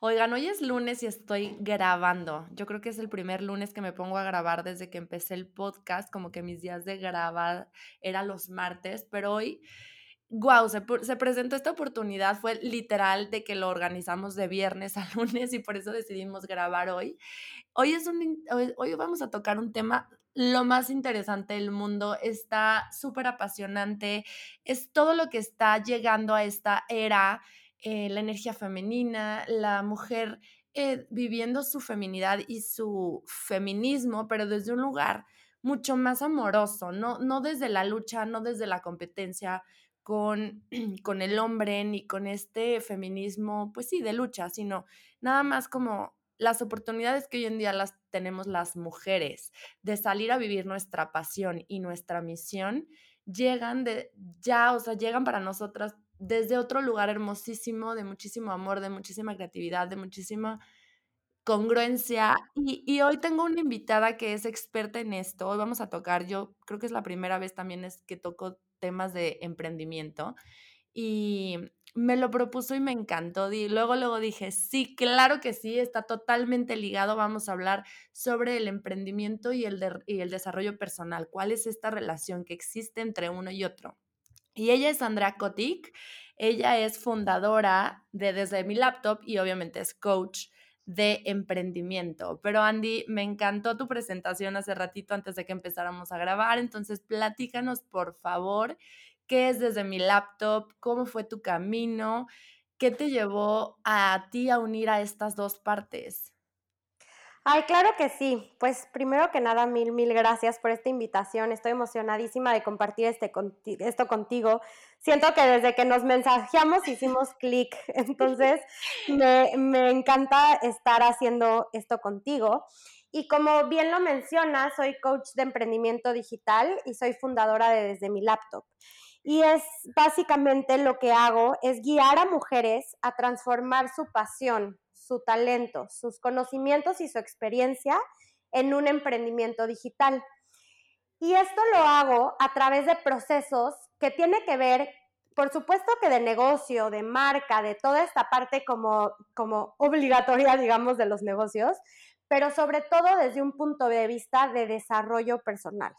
Oigan, hoy es lunes y estoy grabando. Yo creo que es el primer lunes que me pongo a grabar desde que empecé el podcast, como que mis días de grabar eran los martes, pero hoy, wow, se, se presentó esta oportunidad, fue literal de que lo organizamos de viernes a lunes y por eso decidimos grabar hoy. Hoy, es un, hoy vamos a tocar un tema lo más interesante del mundo, está súper apasionante, es todo lo que está llegando a esta era eh, la energía femenina, la mujer eh, viviendo su feminidad y su feminismo, pero desde un lugar mucho más amoroso, no, no desde la lucha, no desde la competencia con, con el hombre ni con este feminismo, pues sí, de lucha, sino nada más como las oportunidades que hoy en día las tenemos las mujeres de salir a vivir nuestra pasión y nuestra misión llegan de ya, o sea, llegan para nosotras desde otro lugar hermosísimo, de muchísimo amor, de muchísima creatividad, de muchísima congruencia. Y, hoy tengo una invitada que es experta en esto. Hoy vamos a tocar, yo creo que es la primera vez también es que toco temas de emprendimiento. Y me lo propuso y me encantó. Y luego, luego dije, sí, claro que sí, está totalmente ligado. Vamos a hablar sobre el emprendimiento y el, y el desarrollo personal. ¿Cuál es esta relación que existe entre uno y otro? Y ella es Andrea Kotik, ella es fundadora de Desde mi laptop y obviamente es coach de emprendimiento. Pero Andy, me encantó tu presentación hace ratito antes de que empezáramos a grabar, entonces platícanos por favor qué es Desde mi laptop, cómo fue tu camino, qué te llevó a ti a unir a estas dos partes. Ay, claro que sí. Pues primero que nada, mil, mil gracias por esta invitación. Estoy emocionadísima de compartir este, esto contigo. Siento que desde que nos mensajeamos hicimos clic. Entonces, me, me encanta estar haciendo esto contigo. Y como bien lo menciona, soy coach de emprendimiento digital y soy fundadora de Desde mi laptop. Y es básicamente lo que hago, es guiar a mujeres a transformar su pasión, su talento, sus conocimientos y su experiencia en un emprendimiento digital. Y esto lo hago a través de procesos que tiene que ver, por supuesto que de negocio, de marca, de toda esta parte como, como obligatoria, digamos, de los negocios, pero sobre todo desde un punto de vista de desarrollo personal.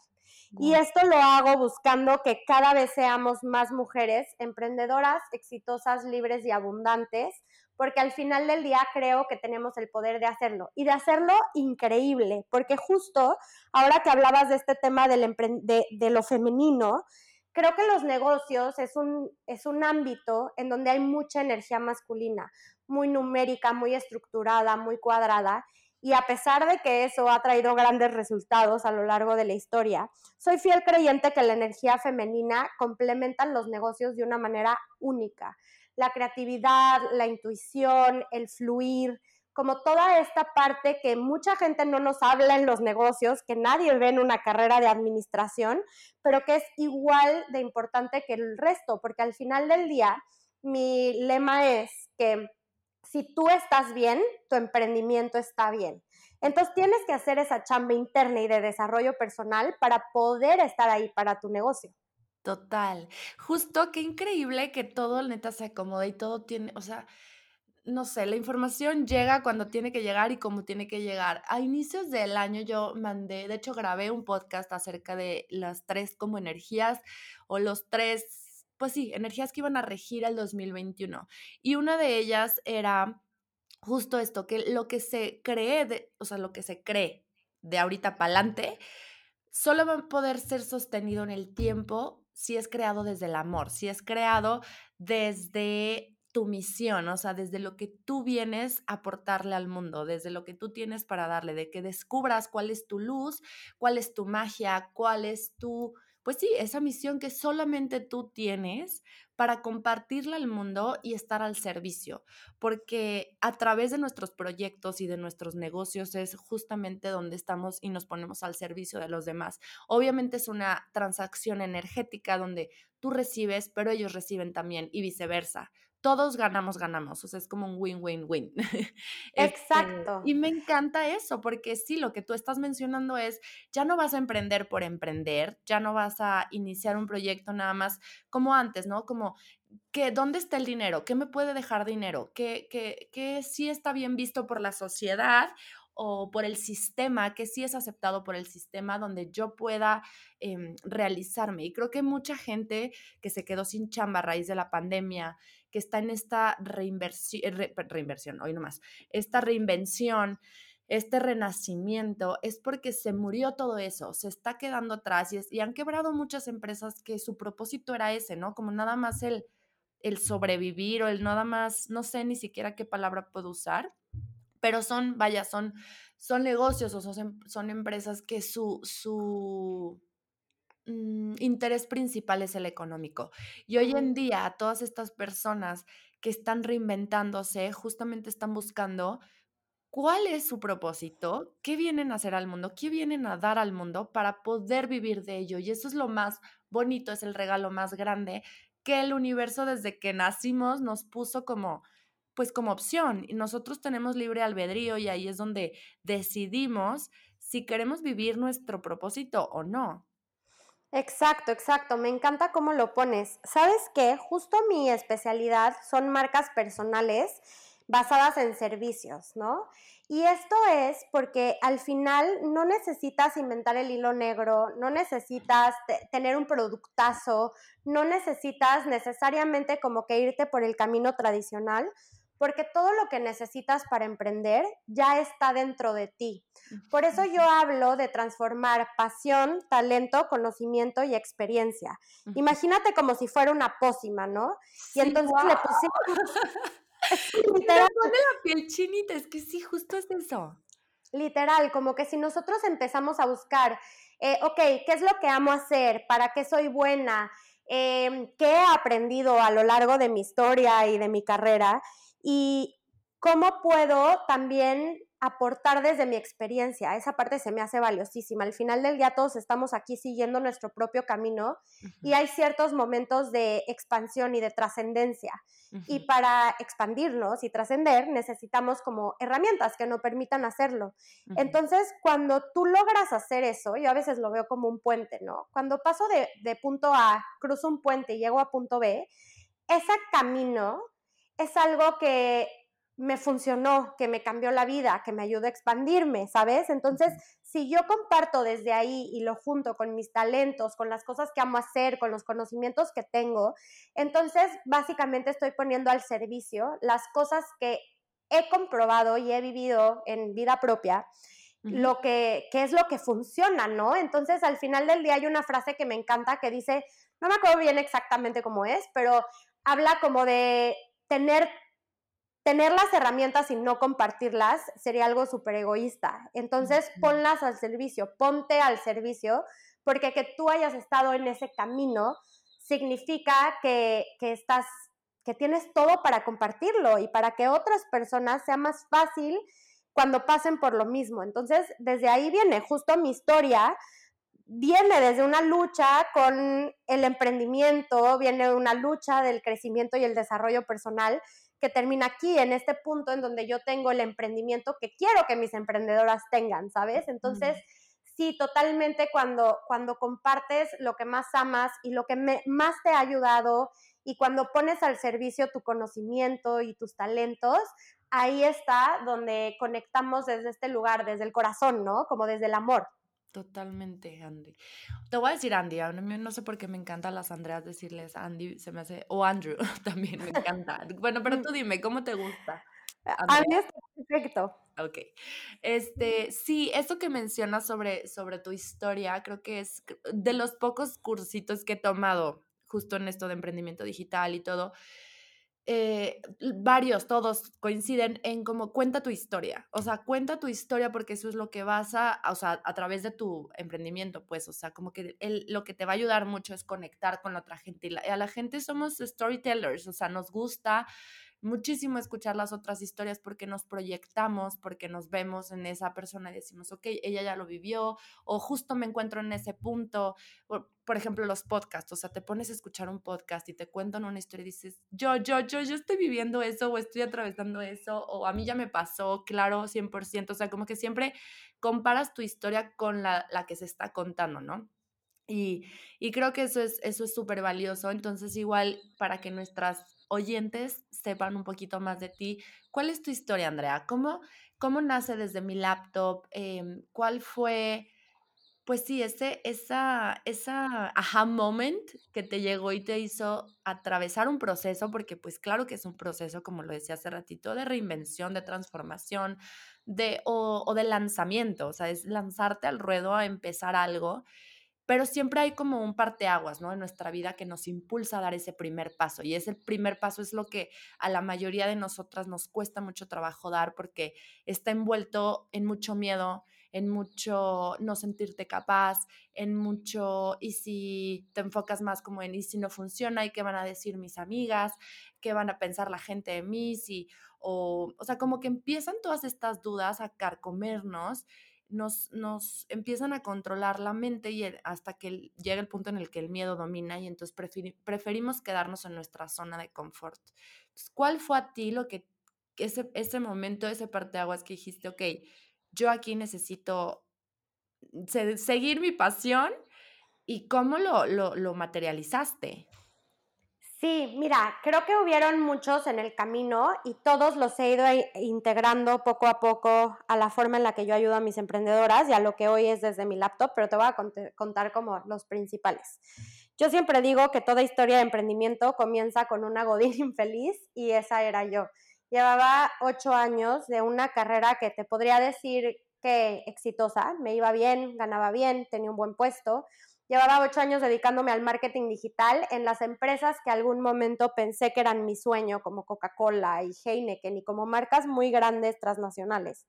Y esto lo hago buscando que cada vez seamos más mujeres emprendedoras, exitosas, libres y abundantes, porque al final del día creo que tenemos el poder de hacerlo y de hacerlo increíble, porque justo ahora que hablabas de este tema del de, de, lo femenino, creo que los negocios es un, es un ámbito en donde hay mucha energía masculina, muy numérica, muy estructurada, muy cuadrada, y a pesar de que eso ha traído grandes resultados a lo largo de la historia, soy fiel creyente que la energía femenina complementa los negocios de una manera única. La creatividad, la intuición, el fluir, como toda esta parte que mucha gente no nos habla en los negocios, que nadie ve en una carrera de administración, pero que es igual de importante que el resto, porque al final del día mi lema es que si tú estás bien, tu emprendimiento está bien. Entonces tienes que hacer esa chamba interna y de desarrollo personal para poder estar ahí para tu negocio. Total. Justo, qué increíble que todo neta se acomoda y todo tiene, o sea, no sé, la información llega cuando tiene que llegar y como tiene que llegar. A inicios del año yo mandé, de hecho grabé un podcast acerca de las tres como energías o los tres, pues sí, energías que iban a regir el 2021. Y una de ellas era justo esto, que lo que se cree, de, o sea, lo que se cree de ahorita para adelante, solo va a poder ser sostenido en el tiempo si es creado desde el amor, si es creado desde tu misión, o sea, desde lo que tú vienes a aportarle al mundo, desde lo que tú tienes para darle, de que descubras cuál es tu luz, cuál es tu magia, cuál es tu pues sí, esa misión que solamente tú tienes para compartirla al mundo y estar al servicio, porque a través de nuestros proyectos y de nuestros negocios es justamente donde estamos y nos ponemos al servicio de los demás. Obviamente es una transacción energética donde tú recibes, pero ellos reciben también y viceversa todos ganamos, ganamos. O sea, es como un win-win-win. Este, Exacto. y me encanta eso, porque sí, lo que tú estás mencionando es, ya no vas a emprender por emprender, ya no vas a iniciar un proyecto nada más como antes, ¿no? Como, que, ¿dónde está el dinero? ¿Qué me puede dejar dinero? ¿Qué, qué, qué sí está bien visto por la sociedad o por el sistema, que sí es aceptado por el sistema, donde yo pueda em, realizarme. Y creo que mucha gente que se quedó sin chamba a raíz de la pandemia, que está en esta reinversión, eh, reinversión, hoy nomás, esta reinvención, este renacimiento, es porque se murió todo eso, se está quedando atrás y, y han quebrado muchas empresas que su propósito era ese, ¿no? Como nada más el, el sobrevivir o el nada más, no sé ni siquiera qué palabra puedo usar, pero son, vaya, son, son negocios o son, son empresas que su, su Mm, interés principal es el económico. Y hoy en día todas estas personas que están reinventándose justamente están buscando cuál es su propósito, qué vienen a hacer al mundo, qué vienen a dar al mundo para poder vivir de ello. Y eso es lo más bonito, es el regalo más grande que el universo desde que nacimos nos puso como pues como opción y nosotros tenemos libre albedrío y ahí es donde decidimos si queremos vivir nuestro propósito o no. Exacto, exacto. Me encanta cómo lo pones. ¿Sabes qué? Justo mi especialidad son marcas personales basadas en servicios, ¿no? Y esto es porque al final no necesitas inventar el hilo negro, no necesitas tener un productazo, no necesitas necesariamente como que irte por el camino tradicional, porque todo lo que necesitas para emprender ya está dentro de ti. Por eso yo hablo de transformar pasión, talento, conocimiento y experiencia. Imagínate como si fuera una pócima, ¿no? Y entonces le pusimos... literal. pone la piel chinita, es que sí, justo es eso. Literal, como que si nosotros empezamos a buscar, eh, ok, ¿qué es lo que amo hacer? ¿Para qué soy buena? Em, ¿Qué he aprendido a lo largo de mi historia y de mi carrera? Y cómo puedo también aportar desde mi experiencia. Esa parte se me hace valiosísima. Al final del día todos estamos aquí siguiendo nuestro propio camino y hay ciertos momentos de expansión y de trascendencia. Y para expandirnos y trascender necesitamos como herramientas que nos permitan hacerlo. Entonces, cuando tú logras hacer eso, yo a veces lo veo como un puente, ¿no? Cuando paso de, de punto A, cruzo un puente y llego a punto B, ese camino es algo que me funcionó, que me cambió la vida, que me ayudó a expandirme, ¿sabes? Entonces, si yo comparto desde ahí y lo junto con mis talentos, con las cosas que amo hacer, con los conocimientos que tengo, entonces básicamente estoy poniendo al servicio las cosas que he comprobado y he vivido en vida propia, lo que, que es lo que funciona, ¿no? Entonces, al final del día hay una frase que me encanta que dice, no me acuerdo bien exactamente cómo es, pero habla como de tener, tener las herramientas y no compartirlas sería algo súper egoísta. Entonces, ponlas al servicio, ponte al servicio, porque que tú hayas estado en ese camino significa que, que estás que tienes todo para compartirlo y para que otras personas sea más fácil cuando pasen por lo mismo. Entonces, desde ahí viene justo mi historia, viene desde una lucha con el emprendimiento, viene de una lucha del crecimiento y el desarrollo personal que termina aquí, en este punto en donde yo tengo el emprendimiento que quiero que mis emprendedoras tengan, ¿sabes? Entonces, sí, totalmente cuando, cuando compartes lo que más amas y lo que más te ha ayudado y cuando pones al servicio tu conocimiento y tus talentos, ahí está donde conectamos desde este lugar, desde el corazón, ¿no? Como desde el amor. Totalmente, Andy. Te voy a decir Andy, a mí no sé por qué me encanta las Andreas decirles Andy, se me hace, o Andrew también me encanta. Bueno, pero mm. tú dime, ¿cómo te gusta? A mí está perfecto. Ok. Este, sí, eso que mencionas sobre, sobre tu historia, creo que es de los pocos cursitos que he tomado justo en esto de emprendimiento digital y todo. Eh, varios, todos coinciden en cómo cuenta tu historia. O sea, cuenta tu historia porque eso es lo que vas a, o sea, a través de tu emprendimiento, pues, o sea, como que lo que te va a ayudar mucho es conectar con la otra gente. Y a la gente somos storytellers, o sea, nos gusta muchísimo escuchar las otras historias porque nos proyectamos, porque nos vemos en esa persona y decimos, ok, ella ya lo vivió, o justo me encuentro en ese punto. Por, ejemplo, los podcasts, o sea, te pones a escuchar un podcast y te cuentan una historia y dices, yo, yo, yo, yo estoy viviendo eso o estoy atravesando eso, o a mí ya me pasó, claro, 100%, o sea, como que siempre comparas tu historia con la, la que se está contando, ¿no? Y, y, creo que eso es eso es súper valioso. Entonces, igual para que nuestras oyentes sepan un poquito más de ti. ¿Cuál es tu historia, Andrea? ¿Cómo, cómo nace desde mi laptop? Em, ¿Cuál fue, pues sí, ese, esa, esa aha moment que te llegó y te hizo atravesar un proceso? Porque pues claro que es un proceso, como lo decía hace ratito, de reinvención, de transformación, de, o, o de lanzamiento, o sea, es lanzarte al ruedo a empezar algo pero siempre hay como un parteaguas, ¿no? En nuestra vida que nos impulsa a dar ese primer paso. Y ese primer paso es lo que a la mayoría de nosotras nos cuesta mucho trabajo dar porque está envuelto en mucho miedo, en mucho no sentirte capaz, en mucho, y si te enfocas más como en, y si no funciona, y qué van a decir mis amigas, qué van a pensar la gente de mí, si, o, o sea, como que empiezan todas estas dudas a carcomernos nos, nos empiezan a controlar la mente y hasta que llega el punto en el que el miedo domina y entonces preferimos quedarnos en nuestra zona de confort. ¿Cuál fue a ti lo que, ese, ese momento, ese parteaguas que dijiste, ok, yo aquí necesito seguir mi pasión y cómo lo, lo, lo materializaste? Sí, mira, creo que hubieron muchos en el camino y todos los he ido integrando poco a poco a la forma en la que yo ayudo a mis emprendedoras y a lo que hoy es desde mi laptop, pero te voy a contar como los principales. Yo siempre digo que toda historia de emprendimiento comienza con una godín infeliz y esa era yo. Llevaba ocho años de una carrera que te podría decir que exitosa, me iba bien, ganaba bien, tenía un buen puesto, Llevaba ocho años dedicándome al marketing digital en las empresas que algún momento pensé que eran mi sueño, como Coca-Cola y Heineken, y como marcas muy grandes transnacionales.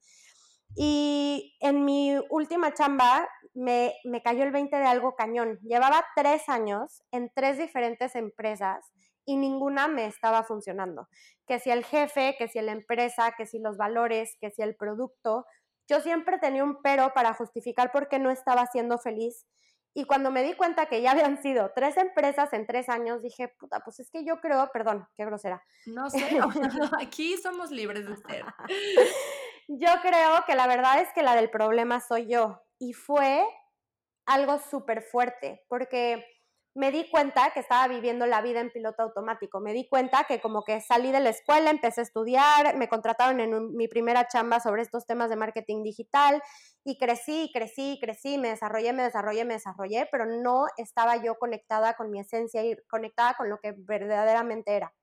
Y en mi última chamba me, me cayó el 20 de algo cañón. Llevaba tres años en tres diferentes empresas y ninguna me estaba funcionando. Que si el jefe, que si la empresa, que si los valores, que si el producto. Yo siempre tenía un pero para justificar por qué no estaba siendo feliz y cuando me di cuenta que ya habían sido tres empresas en tres años, dije, puta, pues es que yo creo, perdón, qué grosera. No sé, aquí somos libres de ser. yo creo que la verdad es que la del problema soy yo. Y fue algo súper fuerte, porque me di cuenta que estaba viviendo la vida en piloto automático. Me di cuenta que como que salí de la escuela, empecé a estudiar, me contrataron en mi primera chamba sobre estos temas de marketing digital y crecí, crecí, crecí, me desarrollé, me desarrollé, me desarrollé, pero no estaba yo conectada con mi esencia y conectada con lo que verdaderamente era.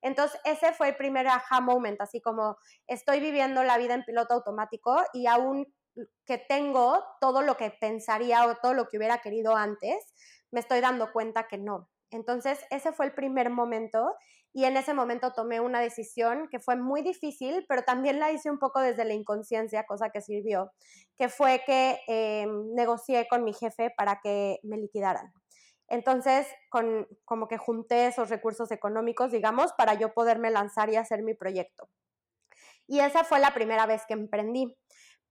Entonces, ese fue el primer aha moment, así como estoy viviendo la vida en piloto automático y aún que tengo todo lo que pensaría o todo lo que hubiera querido antes, me estoy dando cuenta que no. Entonces, ese fue el primer momento y en ese momento tomé una decisión que fue muy difícil, pero también la hice un poco desde la inconsciencia, cosa que sirvió, que fue que eh, negocié con mi jefe para que me liquidaran. Entonces, con, como que junté esos recursos económicos, digamos, para yo poderme lanzar y hacer mi proyecto. Y esa fue la primera vez que emprendí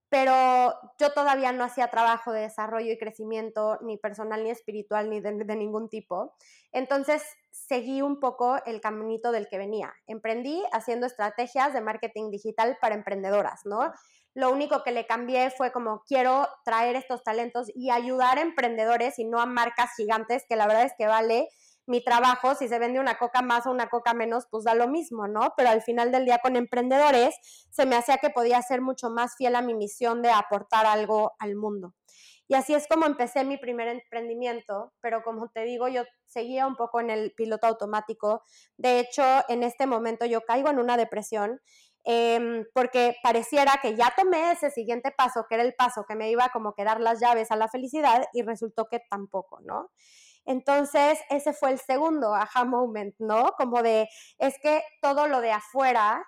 pero yo todavía no hacía trabajo de desarrollo y crecimiento ni personal ni espiritual ni de, ningún tipo. Entonces seguí un poco el caminito del que venía. Emprendí haciendo estrategias de marketing digital para emprendedoras, ¿no? Lo único que le cambié fue como quiero traer estos talentos y ayudar a emprendedores y no a marcas gigantes, que la verdad es que vale mi trabajo, si se vende una coca más o una coca menos, pues da lo mismo, ¿no? Pero al final del día con emprendedores se me hacía que podía ser mucho más fiel a mi misión de aportar algo al mundo. Y así es como empecé mi primer emprendimiento, pero como te digo, yo seguía un poco en el piloto automático. De hecho, en este momento yo caigo en una depresión em, porque pareciera que ya tomé ese siguiente paso, que era el paso que me iba como que dar las llaves a la felicidad y resultó que tampoco, ¿no? Entonces, ese fue el segundo aha moment, ¿no? Como de, es que todo lo de afuera,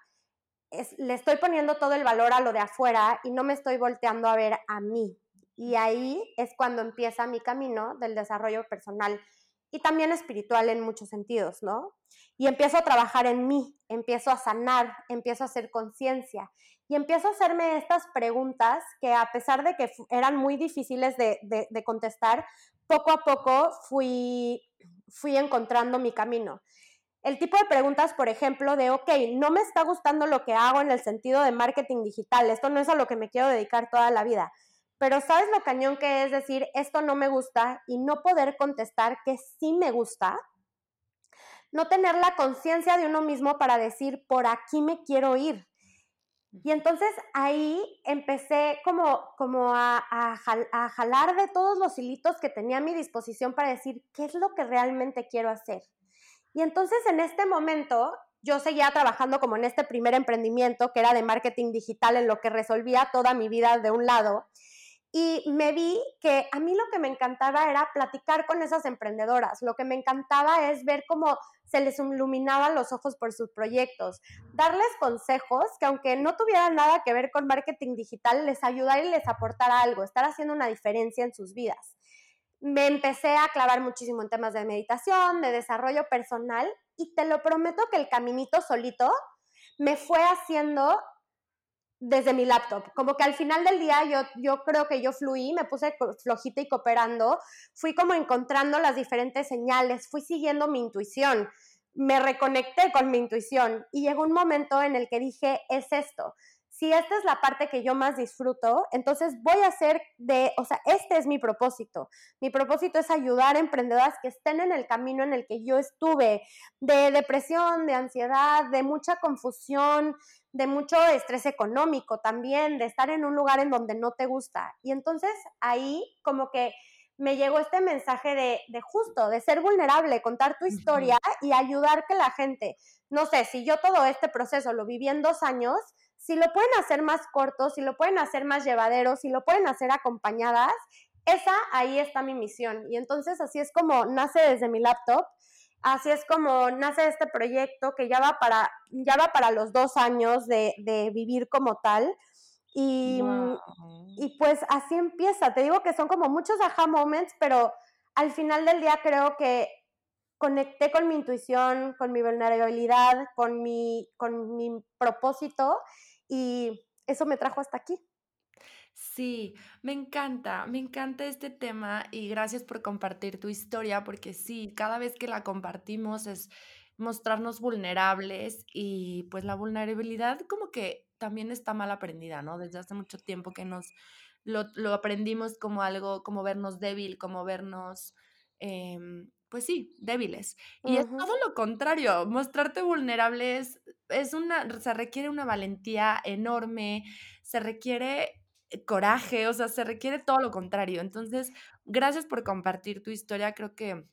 le estoy poniendo todo el valor a lo de afuera y no me estoy volteando a ver a mí. Y ahí es cuando empieza mi camino del desarrollo personal y también espiritual en muchos sentidos, ¿no? Y empiezo a trabajar en mí, empiezo a sanar, empiezo a hacer conciencia y empiezo a hacerme estas preguntas que a pesar de que eran muy difíciles de, contestar, poco a poco fui, fui encontrando mi camino. El tipo de preguntas, por ejemplo, de, ok, no me está gustando lo que hago en el sentido de marketing digital, esto no es a lo que me quiero dedicar toda la vida, pero ¿sabes lo cañón que es decir, esto no me gusta y no poder contestar que sí me gusta? No tener la conciencia de uno mismo para decir, por aquí me quiero ir. Y entonces ahí empecé como, como a, a, jalar de todos los hilitos que tenía a mi disposición para decir qué es lo que realmente quiero hacer. Y entonces en este momento yo seguía trabajando como en este primer emprendimiento que era de marketing digital en lo que resolvía toda mi vida de un lado y me vi que a mí lo que me encantaba era platicar con esas emprendedoras. Lo que me encantaba es ver cómo se les iluminaban los ojos por sus proyectos, darles consejos que aunque no tuvieran nada que ver con marketing digital, les ayudara y les aportara algo, estar haciendo una diferencia en sus vidas. Me empecé a clavar muchísimo en temas de meditación, de desarrollo personal y te lo prometo que el caminito solito me fue haciendo desde mi laptop. Como que al final del día yo, yo creo que yo fluí, me puse flojita y cooperando, fui como encontrando las diferentes señales, fui siguiendo mi intuición, me reconecté con mi intuición y llegó un momento en el que dije, es esto. Si esta es la parte que yo más disfruto, entonces voy a hacer de, o sea, este es mi propósito. Mi propósito es ayudar a emprendedoras que estén en el camino en el que yo estuve, de depresión, de ansiedad, de mucha confusión, de mucho estrés económico también, de estar en un lugar en donde no te gusta. Y entonces ahí como que me llegó este mensaje de, de justo, de ser vulnerable, contar tu historia y ayudar que la gente, no sé, si yo todo este proceso lo viví en dos años, si lo pueden hacer más corto, si lo pueden hacer más llevadero, si lo pueden hacer acompañadas, esa ahí está mi misión. Y entonces así es como nace desde mi laptop Así es como nace este proyecto que ya va para, ya va para los dos años de, vivir como tal. Y, y, pues así empieza. Te digo que son como muchos aha moments, pero al final del día creo que conecté con mi intuición, con mi vulnerabilidad, con mi, con mi propósito y eso me trajo hasta aquí. Sí, me encanta, me encanta este tema y gracias por compartir tu historia, porque sí, cada vez que la compartimos es mostrarnos vulnerables y pues la vulnerabilidad como que también está mal aprendida, ¿no? Desde hace mucho tiempo que nos lo, lo aprendimos como algo, como vernos débil, como vernos, em, pues sí, débiles. Y es todo lo contrario, mostrarte vulnerable es, es una, se requiere una valentía enorme, se requiere coraje, o sea, se requiere todo lo contrario. Entonces, gracias por compartir tu historia. Creo que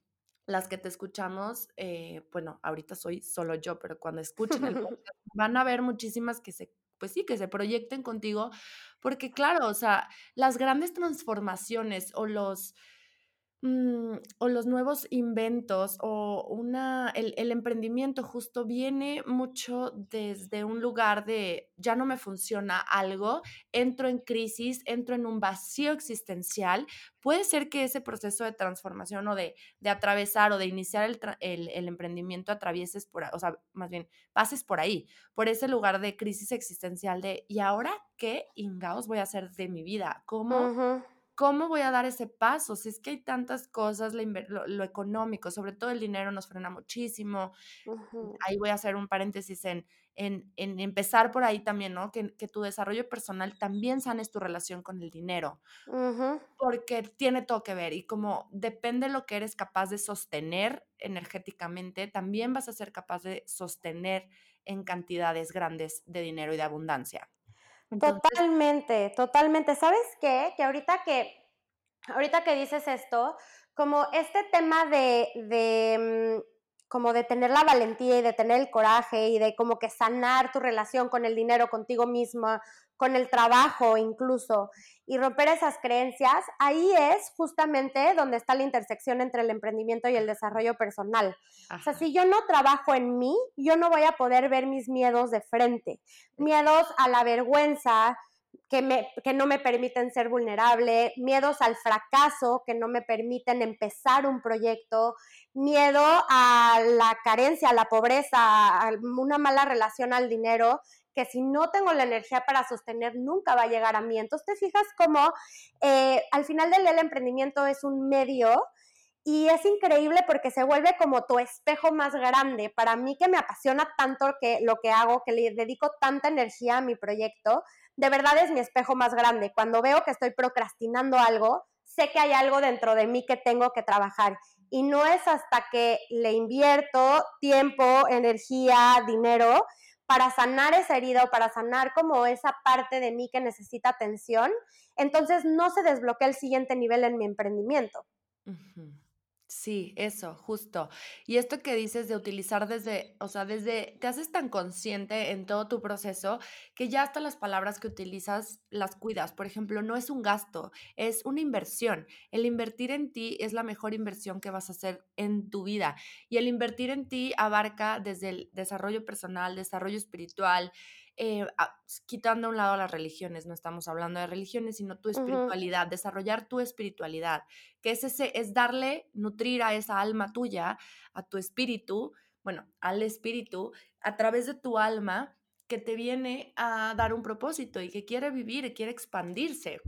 las que te escuchamos, eh, bueno, ahorita soy solo yo, pero cuando escuchen el podcast van a ver muchísimas que se, pues sí, que se proyecten contigo, porque claro, o sea, las grandes transformaciones o los Mm, o los nuevos inventos o una, el, el, emprendimiento justo viene mucho desde un lugar de ya no me funciona algo, entro en crisis, entro en un vacío existencial. Puede ser que ese proceso de transformación o de, de atravesar o de iniciar el, el, el, emprendimiento atravieses por, o sea, más bien pases por ahí, por ese lugar de crisis existencial de, ¿y ahora qué ingaos voy a hacer de mi vida? ¿Cómo? ¿Cómo voy a dar ese paso? Si es que hay tantas cosas, lo, económico, sobre todo el dinero nos frena muchísimo. Ahí voy a hacer un paréntesis en, en, empezar por ahí también, ¿no? Que, tu desarrollo personal también sanes tu relación con el dinero, porque tiene todo que ver y como depende de lo que eres capaz de sostener energéticamente, también vas a ser capaz de sostener en cantidades grandes de dinero y de abundancia totalmente, totalmente. ¿Sabes qué? Que ahorita que, ahorita que dices esto, como este tema de, de, como de tener la valentía y de tener el coraje y de como que sanar tu relación con el dinero, contigo misma, con el trabajo incluso, y romper esas creencias, ahí es justamente donde está la intersección entre el emprendimiento y el desarrollo personal. O sea, si yo no trabajo en mí, yo no voy a poder ver mis miedos de frente. Miedos a la vergüenza, que, me, que no me permiten ser vulnerable, miedos al fracaso que no me permiten empezar un proyecto, miedo a la carencia, a la pobreza, a una mala relación al dinero, que si no tengo la energía para sostener, nunca va a llegar a mí. Entonces te fijas cómo eh, al final del el emprendimiento es un medio y es increíble porque se vuelve como tu espejo más grande. Para mí que me apasiona tanto que, lo que hago, que le dedico tanta energía a mi proyecto, de verdad es mi espejo más grande. Cuando veo que estoy procrastinando algo, sé que hay algo dentro de mí que tengo que trabajar. Y no es hasta que le invierto tiempo, energía, dinero para sanar esa herida o para sanar como esa parte de mí que necesita atención, entonces no se desbloquea el siguiente nivel en mi emprendimiento. Sí, eso, justo. Y esto que dices de utilizar desde, o sea, desde, te haces tan consciente en todo tu proceso que ya hasta las palabras que utilizas las cuidas. Por ejemplo, no es un gasto, es una inversión. El invertir en ti es la mejor inversión que vas a hacer en tu vida. Y el invertir en ti abarca desde el desarrollo personal, desarrollo espiritual, eh, quitando a un lado las religiones, no estamos hablando de religiones, sino tu espiritualidad, desarrollar tu espiritualidad, que es, ese, es darle, nutrir a esa alma tuya, a tu espíritu, bueno, al espíritu, a través de tu alma que te viene a dar un propósito y que quiere vivir, quiere expandirse.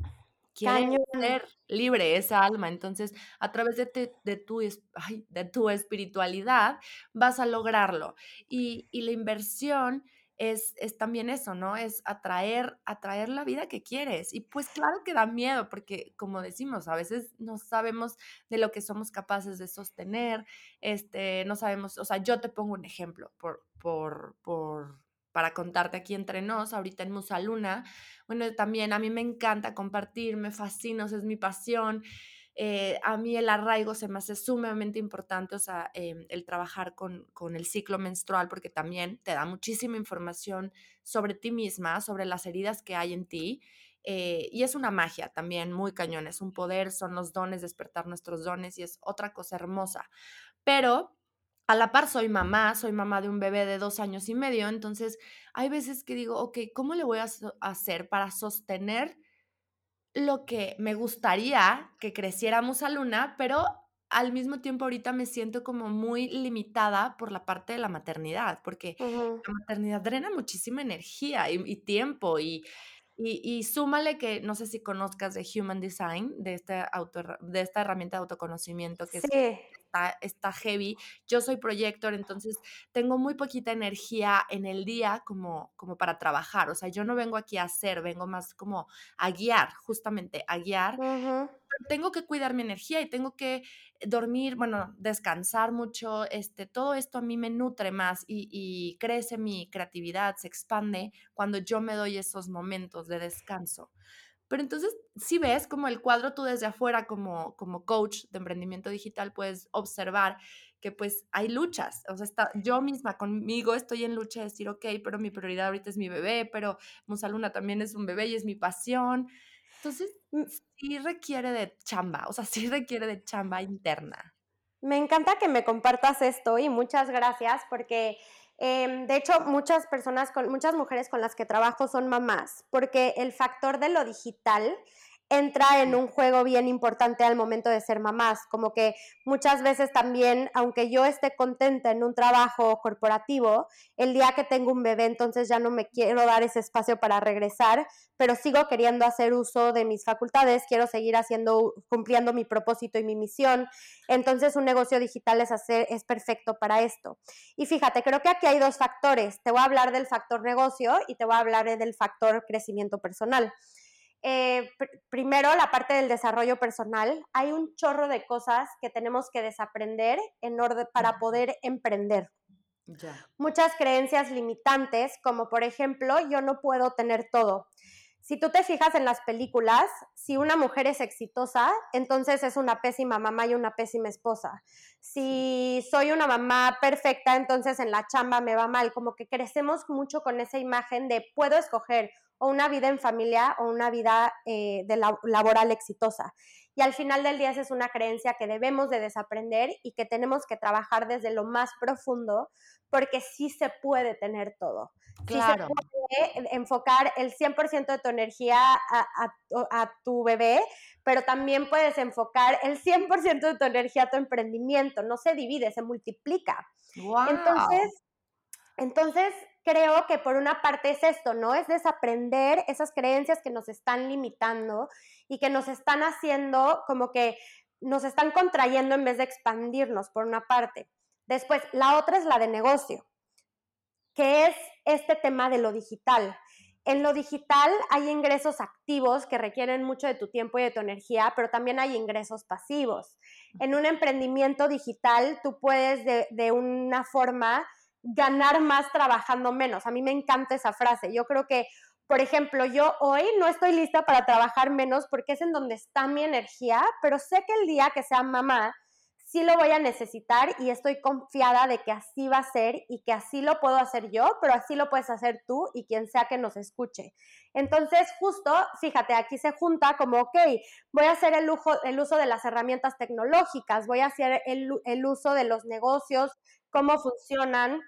Quiere ser libre esa alma. Entonces, a través de, de, tu, de tu espiritualidad vas a lograrlo. Y, y la inversión es, también eso, ¿no? Es atraer, atraer la vida que quieres. Y pues claro que da miedo, porque como decimos, a veces no sabemos de lo que somos capaces de sostener, este, no sabemos, o sea, yo te pongo un ejemplo por, por, por, para contarte aquí entre nos, ahorita en Musaluna, bueno, también a mí me encanta compartir, me fascina, es mi pasión. Eh, a mí el arraigo se me hace sumamente importante, o sea, em, el trabajar con, con, el ciclo menstrual, porque también te da muchísima información sobre ti misma, sobre las heridas que hay en ti. Eh, y es una magia también muy cañón, es un poder, son los dones, despertar nuestros dones y es otra cosa hermosa. Pero a la par soy mamá, soy mamá de un bebé de dos años y medio, entonces hay veces que digo, ok, ¿cómo le voy a hacer para sostener? Lo que me gustaría que creciéramos a Luna, pero al mismo tiempo ahorita me siento como muy limitada por la parte de la maternidad, porque la maternidad drena muchísima energía y, tiempo y, y, súmale que no sé si conozcas de Human Design, de, este auto, de esta herramienta de autoconocimiento que está, está, heavy. Yo soy proyector, entonces tengo muy poquita energía en el día como, como para trabajar. O sea, yo no vengo aquí a hacer, vengo más como a guiar, justamente a guiar. Tengo que cuidar mi energía y tengo que dormir, bueno, descansar mucho. Este, todo esto a mí me nutre más y, y crece mi creatividad, se expande cuando yo me doy esos momentos de descanso. Pero entonces, si ves como el cuadro tú desde afuera, como, como coach de emprendimiento digital, puedes observar que pues hay luchas. O sea, está, yo misma conmigo estoy en lucha de decir, ok, pero mi prioridad ahorita es mi bebé, pero Musaluna también es un bebé y es mi pasión. Entonces, mm. sí requiere de chamba, o sea, sí requiere de chamba interna. Me encanta que me compartas esto y muchas gracias porque Em, de hecho, muchas personas, con, muchas mujeres con las que trabajo son mamás, porque el factor de lo digital entra en un juego bien importante al momento de ser mamás, como que muchas veces también, aunque yo esté contenta en un trabajo corporativo, el día que tengo un bebé, entonces ya no me quiero dar ese espacio para regresar, pero sigo queriendo hacer uso de mis facultades, quiero seguir haciendo, cumpliendo mi propósito y mi misión. Entonces, un negocio digital es hacer, es perfecto para esto. Y fíjate, creo que aquí hay dos factores. Te voy a hablar del factor negocio y te voy a hablar del factor crecimiento personal. Eh, primero, la parte del desarrollo personal. Hay un chorro de cosas que tenemos que desaprender en orden para poder emprender. Muchas creencias limitantes, como por ejemplo, yo no puedo tener todo. Si tú te fijas en las películas, si una mujer es exitosa, entonces es una pésima mamá y una pésima esposa. Si soy una mamá perfecta, entonces en la chamba me va mal. Como que crecemos mucho con esa imagen de puedo escoger o una vida en familia o una vida eh, de laboral exitosa. Y al final del día esa es una creencia que debemos de desaprender y que tenemos que trabajar desde lo más profundo porque sí se puede tener todo. Claro. Sí se puede enfocar el 100% de tu energía a, tu bebé, pero también puedes enfocar el 100% de tu energía a tu emprendimiento. No se divide, se multiplica. Entonces, entonces, creo que por una parte es esto, ¿no? Es desaprender esas creencias que nos están limitando y que nos están haciendo como que nos están contrayendo en vez de expandirnos, por una parte. Después, la otra es la de negocio, que es este tema de lo digital. En lo digital hay ingresos activos que requieren mucho de tu tiempo y de tu energía, pero también hay ingresos pasivos. En un emprendimiento digital tú puedes de, de una forma ganar más trabajando menos. A mí me encanta esa frase. Yo creo que, por ejemplo, yo hoy no estoy lista para trabajar menos porque es en donde está mi energía, pero sé que el día que sea mamá, sí lo voy a necesitar y estoy confiada de que así va a ser y que así lo puedo hacer yo, pero así lo puedes hacer tú y quien sea que nos escuche. Entonces, justo, fíjate, aquí se junta como, ok, voy a hacer el, lujo, el uso de las herramientas tecnológicas, voy a hacer el, el uso de los negocios, cómo funcionan,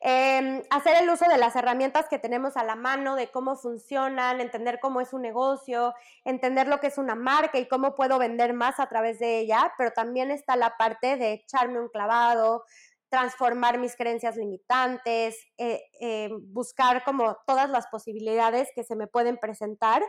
em, hacer el uso de las herramientas que tenemos a la mano, de cómo funcionan, entender cómo es un negocio, entender lo que es una marca y cómo puedo vender más a través de ella, pero también está la parte de echarme un clavado, transformar mis creencias limitantes, eh, eh, buscar como todas las posibilidades que se me pueden presentar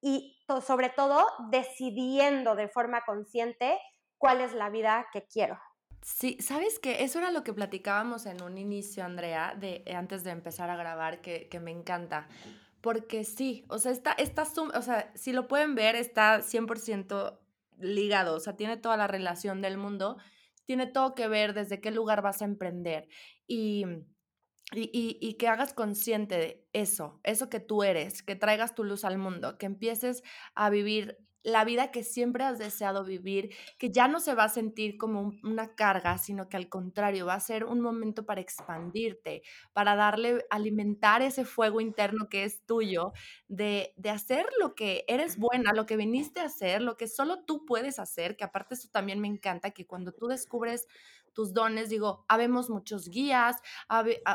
y sobre todo decidiendo de forma consciente cuál es la vida que quiero. Sí, sabes que eso era lo que platicábamos en un inicio, Andrea, de eh, antes de empezar a grabar, que, que me encanta. Porque sí, o sea, está, está, o sea, si lo pueden ver, está 100% ligado, o sea, tiene toda la relación del mundo, tiene todo que ver desde qué lugar vas a emprender. Y y, y, que hagas consciente de eso, eso que tú eres, que traigas tu luz al mundo, que empieces a vivir la vida que siempre has deseado vivir, que ya no se va a sentir como una carga, sino que al contrario va a ser un momento para expandirte, para darle, alimentar ese fuego interno que es tuyo, de, de hacer lo que eres buena, lo que viniste a hacer, lo que solo tú puedes hacer, que aparte eso también me encanta, que cuando tú descubres tus dones, digo, habemos muchos guías,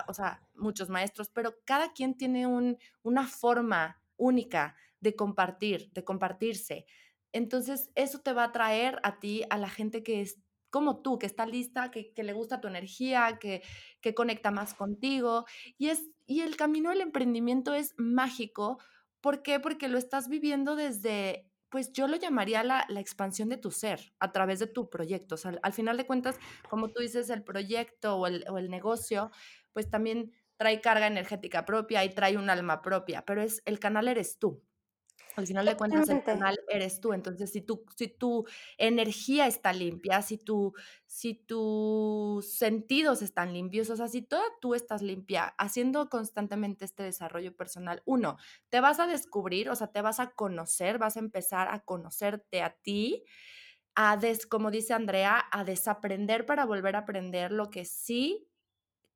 o sea, muchos maestros, pero cada quien tiene un, una forma única de compartir, de compartirse. Entonces, eso te va a traer a ti, a la gente que es como tú, que está lista, que, le gusta tu energía, que, que conecta más contigo. Y, es, y el camino del emprendimiento es mágico. ¿Por qué? Porque lo estás viviendo desde pues yo lo llamaría la, expansión de tu ser a través de tu proyecto. O sea, al, final de cuentas, como tú dices, el proyecto o el, o el, negocio, pues también trae carga energética propia y trae un alma propia, pero es el canal eres tú. Al final de cuentas, el canal eres tú. Entonces, si tu, si tu energía está limpia, si, tu, si tus sentidos están limpios, o sea, si toda tú estás limpia, haciendo constantemente este desarrollo personal, uno, te vas a descubrir, o sea, te vas a conocer, vas a empezar a conocerte a ti, a des, como dice Andrea, a desaprender para volver a aprender lo que sí,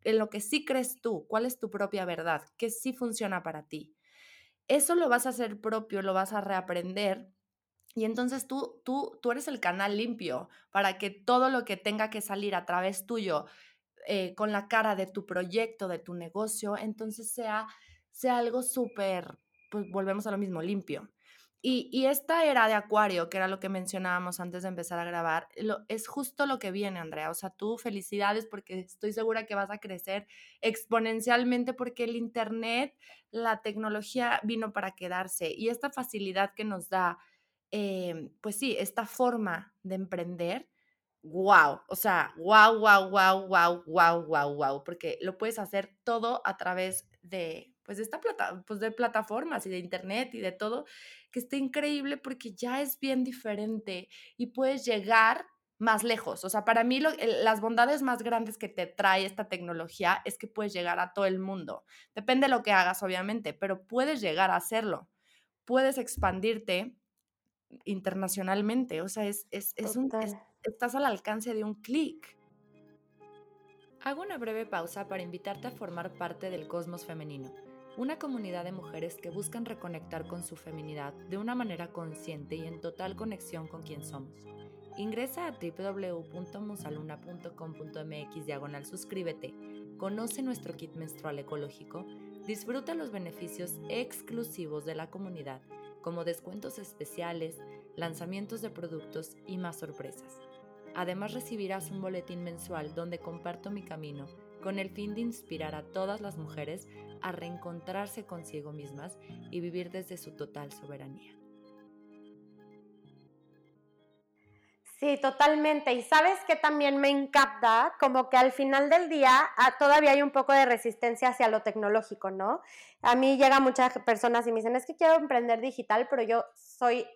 en lo que sí crees tú, cuál es tu propia verdad, qué sí funciona para ti eso lo vas a hacer propio, lo vas a reaprender. Y entonces tú, tú, tú eres el canal limpio para que todo lo que tenga que salir a través tuyo eh, con la cara de tu proyecto, de tu negocio, entonces sea, sea algo súper, pues volvemos a lo mismo, limpio. Y, esta era de Acuario, que era lo que mencionábamos antes de empezar a grabar, es justo lo que viene, Andrea. O sea, tú felicidades porque estoy segura que vas a crecer exponencialmente porque el Internet, la tecnología vino para quedarse y esta facilidad que nos da, eh, pues sí, esta forma de emprender, wow, o sea, wow, wow, wow, wow, wow, wow, wow, porque lo puedes hacer todo a través de pues de esta plata, pues de plataformas y de internet y de todo, que está increíble porque ya es bien diferente y puedes llegar más lejos. O sea, para mí las bondades más grandes que te trae esta tecnología es que puedes llegar a todo el mundo. Depende de lo que hagas, obviamente, pero puedes llegar a hacerlo. puedes expandirte internacionalmente. O sea, es, es, es un, estás al alcance de un clic. Hago una breve pausa para invitarte a formar parte del Cosmos Femenino, una comunidad de mujeres que buscan reconectar con su feminidad de una manera consciente y en total conexión con quien somos. Ingresa a www.musaluna.com.mx diagonal suscríbete, conoce nuestro kit menstrual ecológico, disfruta los beneficios exclusivos de la comunidad, como descuentos especiales, lanzamientos de productos y más sorpresas. Además recibirás un boletín mensual donde comparto mi camino con el fin de inspirar a todas las mujeres a reencontrarse consigo mismas y vivir desde su total soberanía. Sí, totalmente. Y sabes que también me encanta, como que al final del día ah, todavía hay un poco de resistencia hacia lo tecnológico, ¿no? A mí llegan muchas personas y me dicen, es que quiero emprender digital, pero yo soy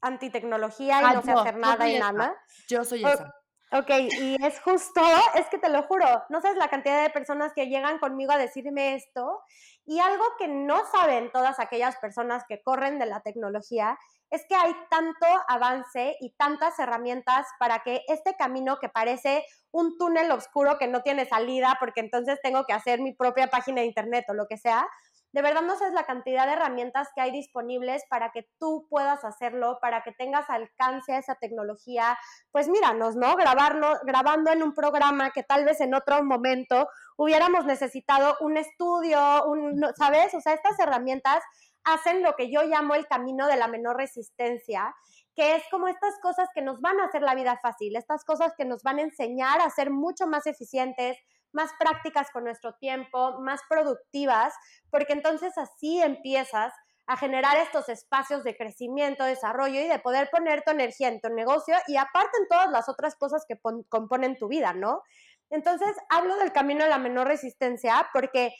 antitecnología y no sé hacer nada y nada. Yo soy esa. Ok, y es justo, es que te lo juro, no sabes la cantidad de personas que llegan conmigo a decirme esto y algo que no saben todas aquellas personas que corren de la tecnología es que hay tanto avance y tantas herramientas para que este camino que parece un túnel oscuro que no tiene salida porque entonces tengo que hacer mi propia página de internet o lo que sea, de verdad no sabes la cantidad de herramientas que hay disponibles para que tú puedas hacerlo, para que tengas alcance a esa tecnología. Pues míranos, ¿no? Grabarlo, grabando en un programa que tal vez en otro momento hubiéramos necesitado un estudio, un, ¿sabes? O sea, estas herramientas hacen lo que yo llamo el camino de la menor resistencia, que es como estas cosas que nos van a hacer la vida fácil, estas cosas que nos van a enseñar a ser mucho más eficientes, más prácticas con nuestro tiempo, más productivas, porque entonces así empiezas a generar estos espacios de crecimiento, desarrollo y de poder poner tu energía en tu negocio y aparte en todas las otras cosas que componen tu vida, ¿no? Entonces, hablo del camino de la menor resistencia porque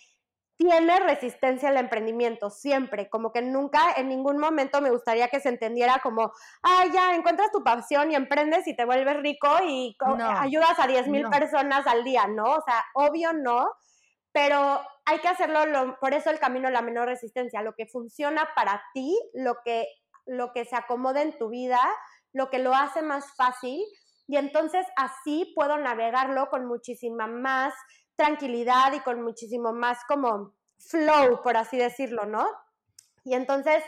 tiene resistencia al emprendimiento, siempre, como que nunca, en ningún momento me gustaría que se entendiera como, ah, ya encuentras tu pasión y emprendes y te vuelves rico y ayudas a 10 mil personas al día, ¿no? O sea, obvio no, pero hay que hacerlo, por eso el camino la menor resistencia, lo que funciona para ti, lo que, lo que se acomoda en tu vida, lo que lo hace más fácil, y entonces así puedo navegarlo con muchísima más tranquilidad y con muchísimo más como flow, por así decirlo, ¿no? Y entonces,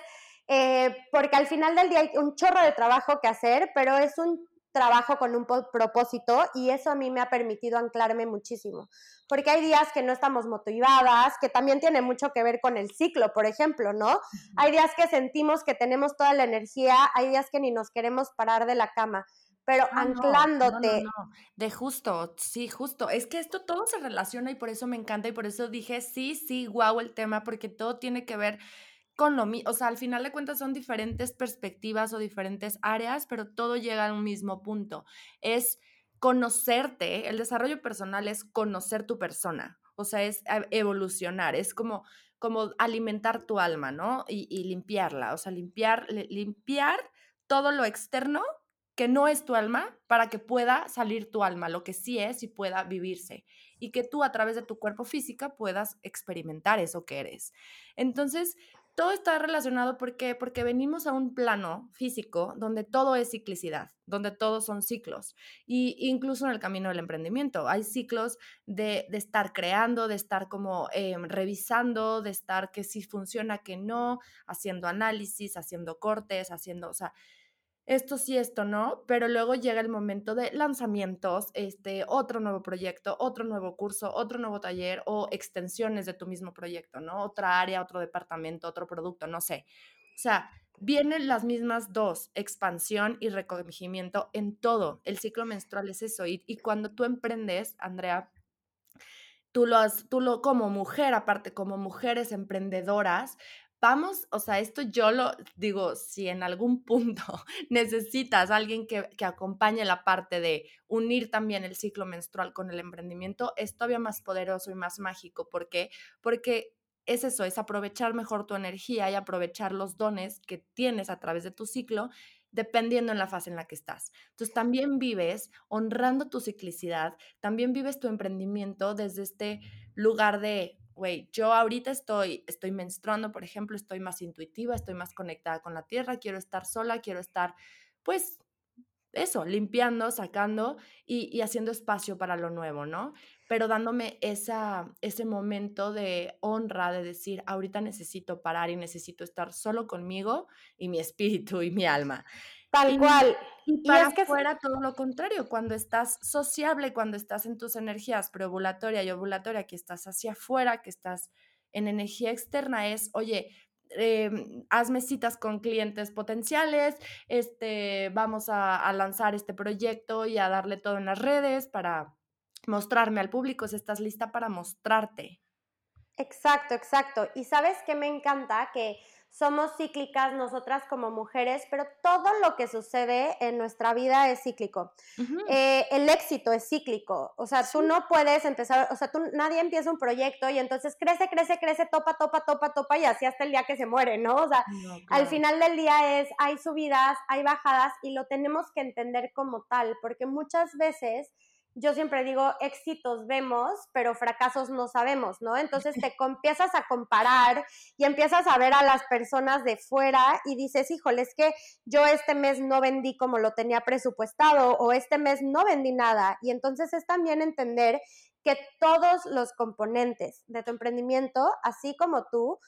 eh, porque al final del día hay un chorro de trabajo que hacer, pero es un trabajo con un propósito y eso a mí me ha permitido anclarme muchísimo. Porque hay días que no estamos motivadas, que también tiene mucho que ver con el ciclo, por ejemplo, ¿no? Hay días que sentimos que tenemos toda la energía, hay días que ni nos queremos parar de la cama pero anclándote. de justo, sí, justo. Es que esto todo se relaciona y por eso me encanta y por eso dije, sí, sí, guau el tema, porque todo tiene que ver con lo mismo. O sea, al final de cuentas son diferentes perspectivas o diferentes áreas, pero todo llega a un mismo punto. Es conocerte, el desarrollo personal es conocer tu persona, o sea, es evolucionar, es como, como alimentar tu alma, ¿no? Y, y limpiarla, o sea, limpiar, limpiar todo lo externo que no es tu alma para que pueda salir tu alma, lo que sí es y pueda vivirse. Y que tú a través de tu cuerpo física puedas experimentar eso que eres. Entonces, todo está relacionado porque, porque venimos a un plano físico donde todo es ciclicidad, donde todos son ciclos. Y incluso en el camino del emprendimiento hay ciclos de, de estar creando, de estar como em, revisando, de estar que sí funciona, que no, haciendo análisis, haciendo cortes, haciendo, o sea, esto sí, esto no, pero luego llega el momento de lanzamientos, este, otro nuevo proyecto, otro nuevo curso, otro nuevo taller o extensiones de tu mismo proyecto, ¿no? Otra área, otro departamento, otro producto, no sé. O sea, vienen las mismas dos, expansión y recogimiento en todo. El ciclo menstrual es eso. Y, y cuando tú emprendes, Andrea, tú lo, has, tú lo, como mujer, aparte, como mujeres emprendedoras, vamos, o sea, esto yo lo digo, si en algún punto necesitas alguien que, que, acompañe la parte de unir también el ciclo menstrual con el emprendimiento, es todavía más poderoso y más mágico. ¿Por qué? Porque es eso, es aprovechar mejor tu energía y aprovechar los dones que tienes a través de tu ciclo dependiendo en la fase en la que estás. Entonces también vives honrando tu ciclicidad, también vives tu emprendimiento desde este lugar de güey, yo ahorita estoy, estoy menstruando, por ejemplo, estoy más intuitiva, estoy más conectada con la tierra, quiero estar sola, quiero estar, pues, eso, limpiando, sacando y, haciendo espacio para lo nuevo, ¿no? Pero dándome esa, ese momento de honra, de decir, ahorita necesito parar y necesito estar solo conmigo y mi espíritu y mi alma. Tal cual. Y, para es que fuera todo lo contrario, cuando estás sociable, cuando estás en tus energías preovulatoria y ovulatoria, que estás hacia afuera, que estás en energía externa, es, oye, eh, hazme citas con clientes potenciales, este, vamos a, a, lanzar este proyecto y a darle todo en las redes para mostrarme al público, si estás lista para mostrarte. Exacto, exacto. Y sabes que me encanta que somos cíclicas nosotras como mujeres, pero todo lo que sucede en nuestra vida es cíclico. Eh, el éxito es cíclico, o sea, tú no puedes empezar, o sea, tú, nadie empieza un proyecto y entonces crece, crece, crece, topa, topa, topa, topa y así hasta el día que se muere, ¿no? O sea, al final del día es, hay subidas, hay bajadas y lo tenemos que entender como tal, porque muchas veces yo siempre digo, éxitos vemos, pero fracasos no sabemos, ¿no? Entonces te empiezas a comparar y empiezas a ver a las personas de fuera y dices, híjole, es que yo este mes no vendí como lo tenía presupuestado o este mes no vendí nada. Y entonces es también entender que todos los componentes de tu emprendimiento, así como tú,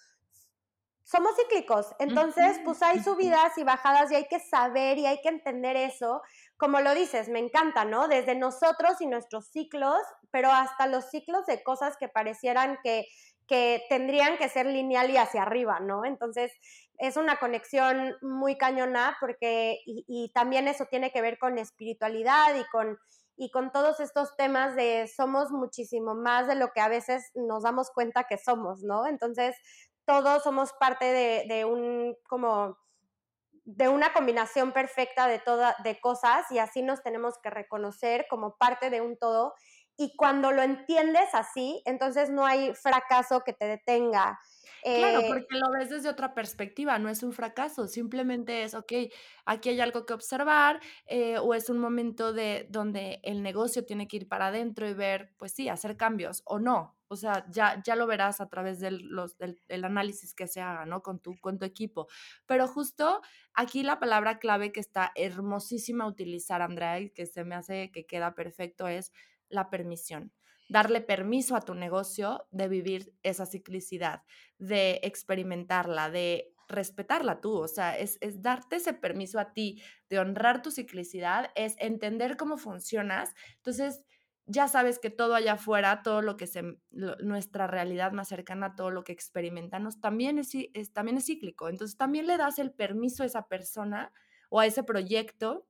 somos cíclicos. Entonces, pues hay subidas y bajadas y hay que saber y hay que entender eso como lo dices, me encanta, ¿no? Desde nosotros y nuestros ciclos, pero hasta los ciclos de cosas que parecieran que, que tendrían que ser lineal y hacia arriba, ¿no? Entonces, es una conexión muy cañona porque, y, también eso tiene que ver con espiritualidad y con, y con todos estos temas de somos muchísimo más de lo que a veces nos damos cuenta que somos, ¿no? Entonces, todos somos parte de, de un como de una combinación perfecta de, toda, de cosas y así nos tenemos que reconocer como parte de un todo. Y cuando lo entiendes así, entonces no hay fracaso que te detenga. Claro, eh, porque lo ves desde otra perspectiva, no es un fracaso, simplemente es, ok, aquí hay algo que observar eh, o es un momento de donde el negocio tiene que ir para adentro y ver, pues sí, hacer cambios o no, o sea, ya, ya lo verás a través del, los, del, análisis que se haga, ¿no? Con tu, con tu equipo. Pero justo aquí la palabra clave que está hermosísima utilizar, Andrea, y que se me hace que queda perfecto es la permisión. Darle permiso a tu negocio de vivir esa ciclicidad, de experimentarla, de respetarla tú, o sea, es, es, darte ese permiso a ti de honrar tu ciclicidad, es entender cómo funcionas. Entonces, ya sabes que todo allá afuera, todo lo que se, nuestra realidad más cercana, todo lo que experimentamos, también es, también es cíclico. Entonces también le das el permiso a esa persona o a ese proyecto,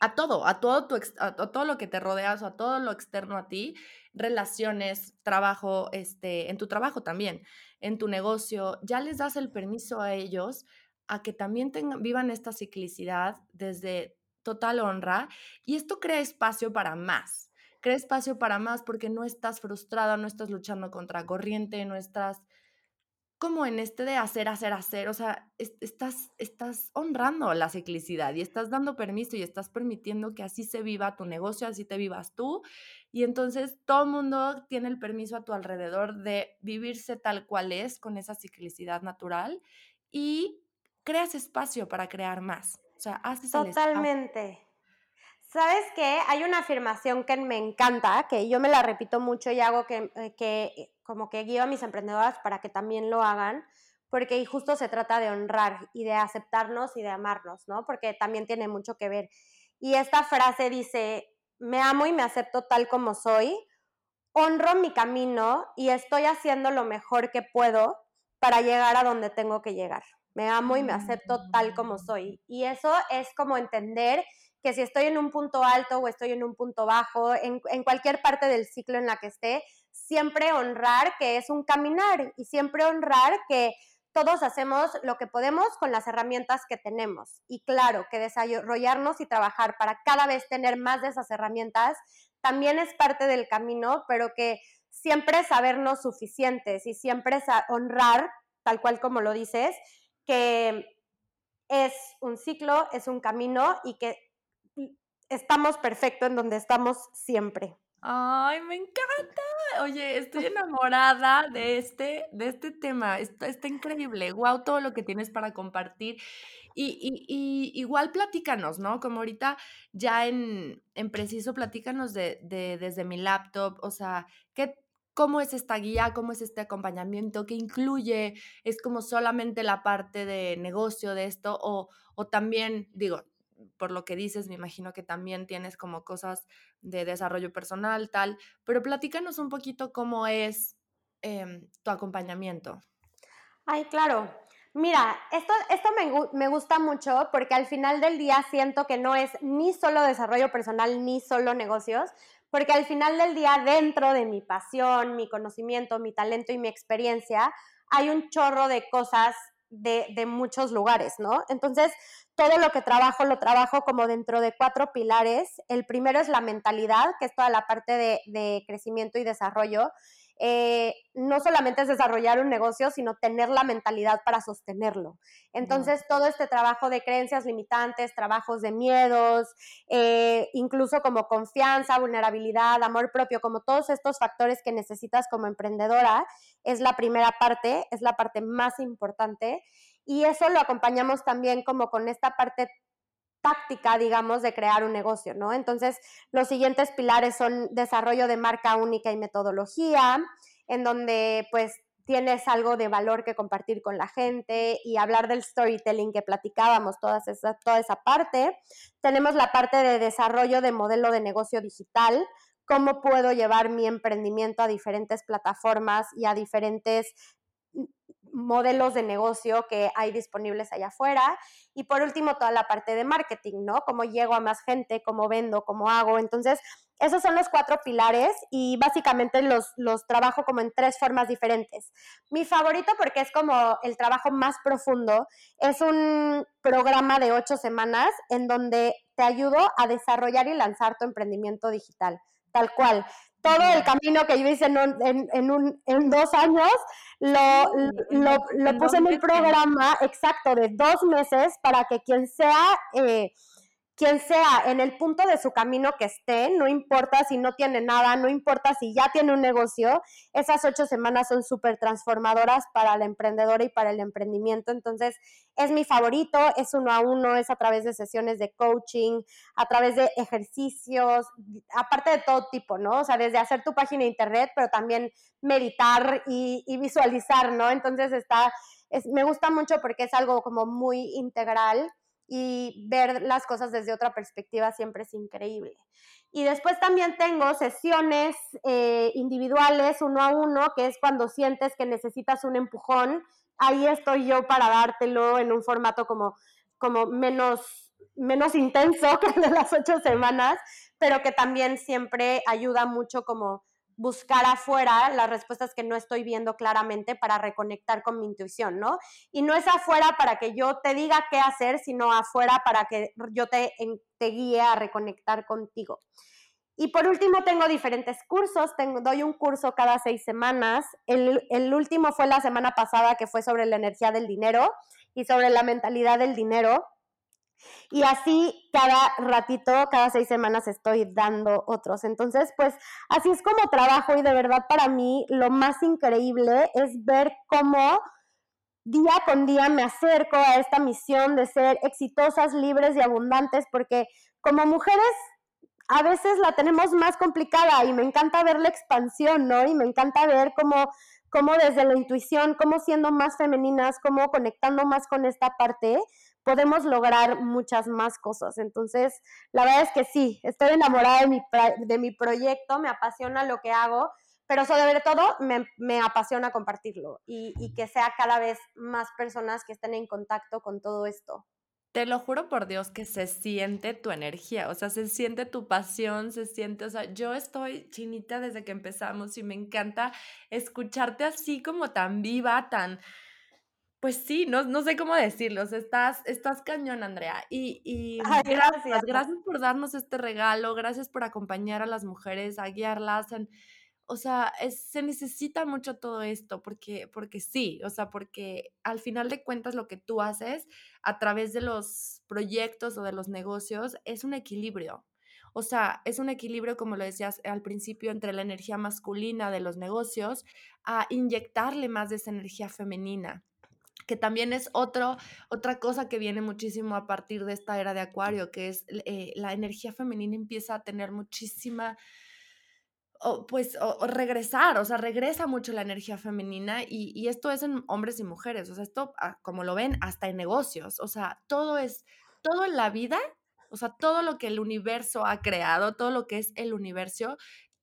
a todo, a todo, tu, a, todo lo que te rodeas a todo lo externo a ti, relaciones, trabajo, este, en tu trabajo también, en tu negocio, ya les das el permiso a ellos a que también tengan, vivan esta ciclicidad desde total honra y esto crea espacio para más crea espacio para más porque no estás frustrada, no estás luchando contra corriente, no estás como en este de hacer, hacer, hacer, o sea, estás, estás honrando la ciclicidad y estás dando permiso y estás permitiendo que así se viva tu negocio, así te vivas tú. Y entonces todo el mundo tiene el permiso a tu alrededor de vivirse tal cual es, con esa ciclicidad natural y creas espacio para crear más. O sea, haces Totalmente. ¿Sabes qué? Hay una afirmación que me encanta, que yo me la repito mucho y hago que, eh, que eh, como que guío a mis emprendedoras para que también lo hagan, porque justo se trata de honrar y de aceptarnos y de amarnos, ¿no? Porque también tiene mucho que ver. Y esta frase dice, me amo y me acepto tal como soy, honro mi camino y estoy haciendo lo mejor que puedo para llegar a donde tengo que llegar. Me amo y me acepto tal como soy. Y eso es como entender que si estoy en un punto alto o estoy en un punto bajo, en, cualquier parte del ciclo en la que esté, siempre honrar que es un caminar y siempre honrar que todos hacemos lo que podemos con las herramientas que tenemos. Y claro, que desarrollarnos y trabajar para cada vez tener más de esas herramientas también es parte del camino, pero que siempre sabernos suficientes y siempre honrar, tal cual como lo dices, que es un ciclo, es un camino y que estamos perfecto en donde estamos siempre. Ay, me encanta. Oye, estoy enamorada de este, de este tema. Está, está increíble. Wow, todo lo que tienes para compartir. Y, y, igual platícanos, ¿no? Como ahorita ya en, en preciso, platícanos de, de, desde mi laptop, o sea, ¿qué, ¿cómo es esta guía? ¿Cómo es este acompañamiento? ¿Qué incluye? ¿Es como solamente la parte de negocio de esto? O, o también, digo, por lo que dices, me imagino que también tienes como cosas de desarrollo personal, tal, pero platícanos un poquito cómo es em, tu acompañamiento. Ay, claro. Mira, esto, esto me, me, gusta mucho porque al final del día siento que no es ni solo desarrollo personal ni solo negocios, porque al final del día dentro de mi pasión, mi conocimiento, mi talento y mi experiencia, hay un chorro de cosas de, de muchos lugares, ¿no? Entonces, todo lo que trabajo lo trabajo como dentro de cuatro pilares. El primero es la mentalidad, que es toda la parte de, de crecimiento y desarrollo. Eh, no solamente es desarrollar un negocio, sino tener la mentalidad para sostenerlo. Entonces, todo este trabajo de creencias limitantes, trabajos de miedos, eh, incluso como confianza, vulnerabilidad, amor propio, como todos estos factores que necesitas como emprendedora, es la primera parte, es la parte más importante. Y eso lo acompañamos también como con esta parte táctica, digamos, de crear un negocio, ¿no? Entonces, los siguientes pilares son desarrollo de marca única y metodología, en donde pues tienes algo de valor que compartir con la gente y hablar del storytelling que platicábamos, toda esa, toda esa parte. Tenemos la parte de desarrollo de modelo de negocio digital, cómo puedo llevar mi emprendimiento a diferentes plataformas y a diferentes modelos de negocio que hay disponibles allá afuera. Y por último, toda la parte de marketing, ¿no? Cómo llego a más gente, cómo vendo, cómo hago. Entonces, esos son los cuatro pilares y básicamente los, los trabajo como en tres formas diferentes. Mi favorito, porque es como el trabajo más profundo, es un programa de ocho semanas en donde te ayudo a desarrollar y lanzar tu emprendimiento digital tal cual todo el camino que yo hice en, en, en, un, en dos años, lo, lo, lo puse en un programa exacto de dos meses para que quien sea eh, quien sea en el punto de su camino que esté, no importa si no tiene nada, no importa si ya tiene un negocio, esas ocho semanas son súper transformadoras para la emprendedora y para el emprendimiento. Entonces, es mi favorito, es uno a uno, es a través de sesiones de coaching, a través de ejercicios, aparte de todo tipo, ¿no? O sea, desde hacer tu página de internet, pero también meditar y, y visualizar, ¿no? Entonces, está, es, me gusta mucho porque es algo como muy integral y ver las cosas desde otra perspectiva siempre es increíble. Y después también tengo sesiones eh, individuales, uno a uno, que es cuando sientes que necesitas un empujón. Ahí estoy yo para dártelo en un formato como, como menos, menos intenso que el de las ocho semanas, pero que también siempre ayuda mucho como buscar afuera las respuestas que no estoy viendo claramente para reconectar con mi intuición, ¿no? Y no es afuera para que yo te diga qué hacer, sino afuera para que yo te, guíe a reconectar contigo. Y por último, tengo diferentes cursos. Tengo, doy un curso cada seis semanas. El, el, último fue la semana pasada, que fue sobre la energía del dinero y sobre la mentalidad del dinero. Y así cada ratito, cada seis semanas estoy dando otros. Entonces, pues así es como trabajo y de verdad para mí lo más increíble es ver cómo día con día me acerco a esta misión de ser exitosas, libres y abundantes, porque como mujeres a veces la tenemos más complicada y me encanta ver la expansión, ¿no? Y me encanta ver cómo, cómo desde la intuición, cómo siendo más femeninas, cómo conectando más con esta parte, podemos lograr muchas más cosas. Entonces, la verdad es que sí, estoy enamorada de mi, de mi proyecto, me apasiona lo que hago, pero sobre todo me, me apasiona compartirlo y, y, que sea cada vez más personas que estén en contacto con todo esto. Te lo juro por Dios que se siente tu energía, o sea, se siente tu pasión, se siente, o sea, yo estoy chinita desde que empezamos y me encanta escucharte así como tan viva, tan, pues sí, no, no sé cómo decirlo, estás, estás cañón, Andrea. Y, y gracias, gracias por darnos este regalo, gracias por acompañar a las mujeres, a guiarlas. En, o sea, se necesita mucho todo esto, porque, porque sí, o sea, porque al final de cuentas lo que tú haces a través de los proyectos o de los negocios es un equilibrio. O sea, es un equilibrio, como lo decías al principio, entre la energía masculina de los negocios a inyectarle más de esa energía femenina que también es otro, otra cosa que viene muchísimo a partir de esta era de Acuario, que es eh, la energía femenina empieza a tener muchísima, o, pues, o, regresar, o sea, regresa mucho la energía femenina y, y, esto es en hombres y mujeres, o sea, esto, ah, como lo ven, hasta en negocios, o sea, todo es, todo en la vida, o sea, todo lo que el universo ha creado, todo lo que es el universo,